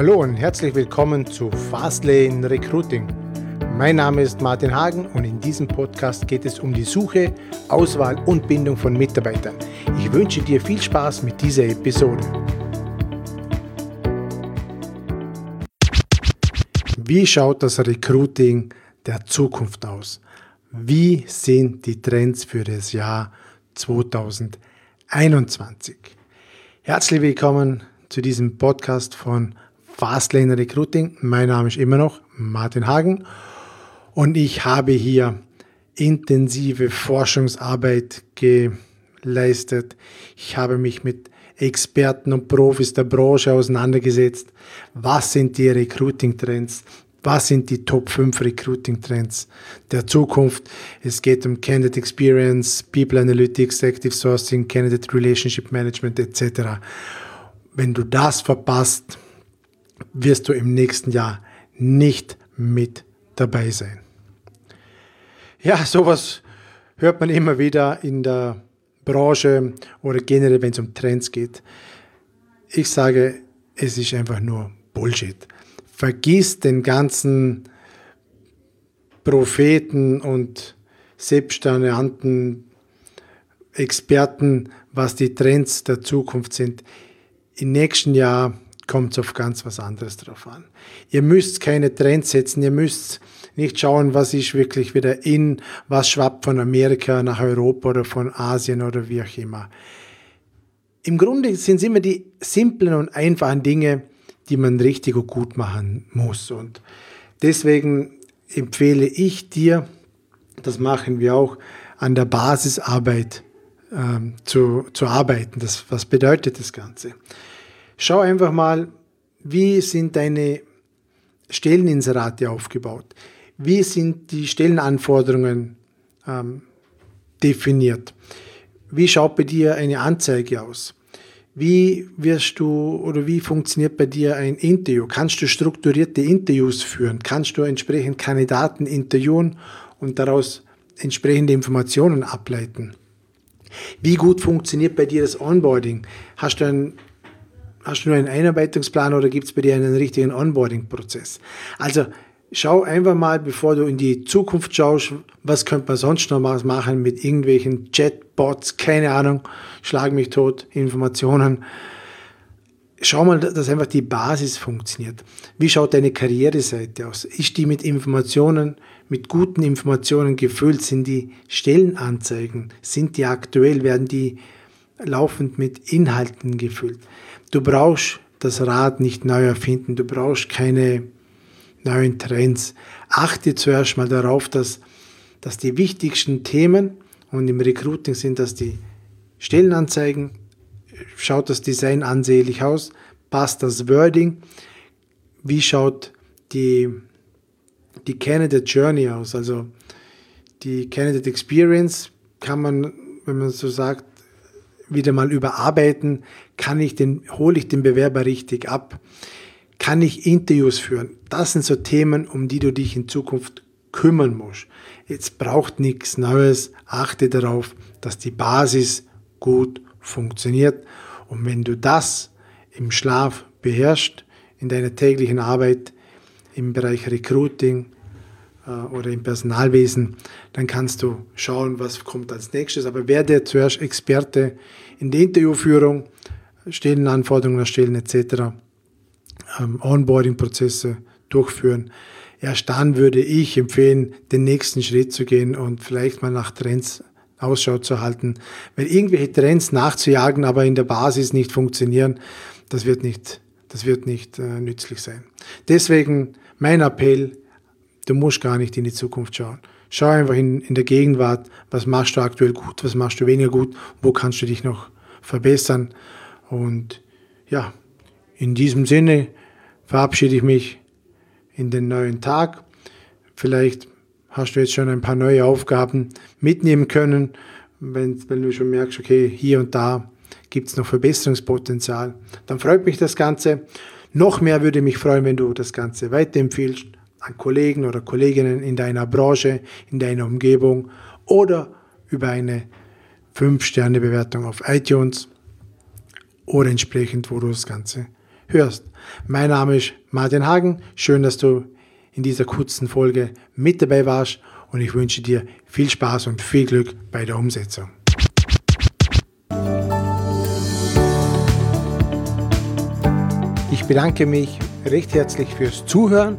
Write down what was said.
Hallo und herzlich willkommen zu Fastlane Recruiting. Mein Name ist Martin Hagen und in diesem Podcast geht es um die Suche, Auswahl und Bindung von Mitarbeitern. Ich wünsche dir viel Spaß mit dieser Episode. Wie schaut das Recruiting der Zukunft aus? Wie sind die Trends für das Jahr 2021? Herzlich willkommen zu diesem Podcast von Fastlane Recruiting. Mein Name ist immer noch Martin Hagen und ich habe hier intensive Forschungsarbeit geleistet. Ich habe mich mit Experten und Profis der Branche auseinandergesetzt. Was sind die Recruiting-Trends? Was sind die Top 5 Recruiting-Trends der Zukunft? Es geht um Candidate Experience, People Analytics, Active Sourcing, Candidate Relationship Management etc. Wenn du das verpasst, wirst du im nächsten Jahr nicht mit dabei sein. Ja, sowas hört man immer wieder in der Branche oder generell, wenn es um Trends geht. Ich sage, es ist einfach nur Bullshit. Vergiss den ganzen Propheten und selbsternannten Experten, was die Trends der Zukunft sind. Im nächsten Jahr kommt es auf ganz was anderes drauf an. Ihr müsst keine Trends setzen, ihr müsst nicht schauen, was ist wirklich wieder in, was schwappt von Amerika nach Europa oder von Asien oder wie auch immer. Im Grunde sind es immer die simplen und einfachen Dinge, die man richtig und gut machen muss. Und deswegen empfehle ich dir, das machen wir auch, an der Basisarbeit ähm, zu, zu arbeiten. Das, was bedeutet das Ganze? Schau einfach mal, wie sind deine Stelleninserate aufgebaut? Wie sind die Stellenanforderungen ähm, definiert? Wie schaut bei dir eine Anzeige aus? Wie wirst du oder wie funktioniert bei dir ein Interview? Kannst du strukturierte Interviews führen? Kannst du entsprechend Kandidaten interviewen und daraus entsprechende Informationen ableiten? Wie gut funktioniert bei dir das Onboarding? Hast du ein Hast du nur einen Einarbeitungsplan oder gibt es bei dir einen richtigen Onboarding-Prozess? Also schau einfach mal, bevor du in die Zukunft schaust, was könnte man sonst noch machen mit irgendwelchen Chatbots, keine Ahnung, schlag mich tot, Informationen. Schau mal, dass einfach die Basis funktioniert. Wie schaut deine Karriereseite aus? Ist die mit Informationen, mit guten Informationen gefüllt? Sind die Stellenanzeigen, sind die aktuell, werden die laufend mit Inhalten gefüllt? Du brauchst das Rad nicht neu erfinden, du brauchst keine neuen Trends. Achte zuerst mal darauf, dass, dass die wichtigsten Themen und im Recruiting sind das die Stellenanzeigen, schaut das Design ansehlich aus, passt das Wording, wie schaut die, die Candidate Journey aus, also die Candidate Experience kann man, wenn man so sagt, wieder mal überarbeiten, kann ich den, hole ich den Bewerber richtig ab, kann ich Interviews führen. Das sind so Themen, um die du dich in Zukunft kümmern musst. Jetzt braucht nichts Neues, achte darauf, dass die Basis gut funktioniert. Und wenn du das im Schlaf beherrschst, in deiner täglichen Arbeit, im Bereich Recruiting, oder im Personalwesen, dann kannst du schauen, was kommt als nächstes. Aber werde zuerst Experte in der Interviewführung, Stellenanforderungen erstellen etc., ähm, Onboarding-Prozesse durchführen. Erst dann würde ich empfehlen, den nächsten Schritt zu gehen und vielleicht mal nach Trends Ausschau zu halten. Weil irgendwelche Trends nachzujagen, aber in der Basis nicht funktionieren, das wird nicht, das wird nicht äh, nützlich sein. Deswegen mein Appell, Du musst gar nicht in die Zukunft schauen. Schau einfach in, in der Gegenwart, was machst du aktuell gut, was machst du weniger gut, wo kannst du dich noch verbessern. Und ja, in diesem Sinne verabschiede ich mich in den neuen Tag. Vielleicht hast du jetzt schon ein paar neue Aufgaben mitnehmen können, wenn, wenn du schon merkst, okay, hier und da gibt es noch Verbesserungspotenzial. Dann freut mich das Ganze. Noch mehr würde mich freuen, wenn du das Ganze weiterempfiehlst an Kollegen oder Kolleginnen in deiner Branche, in deiner Umgebung oder über eine 5-Sterne-Bewertung auf iTunes oder entsprechend, wo du das Ganze hörst. Mein Name ist Martin Hagen. Schön, dass du in dieser kurzen Folge mit dabei warst und ich wünsche dir viel Spaß und viel Glück bei der Umsetzung. Ich bedanke mich recht herzlich fürs Zuhören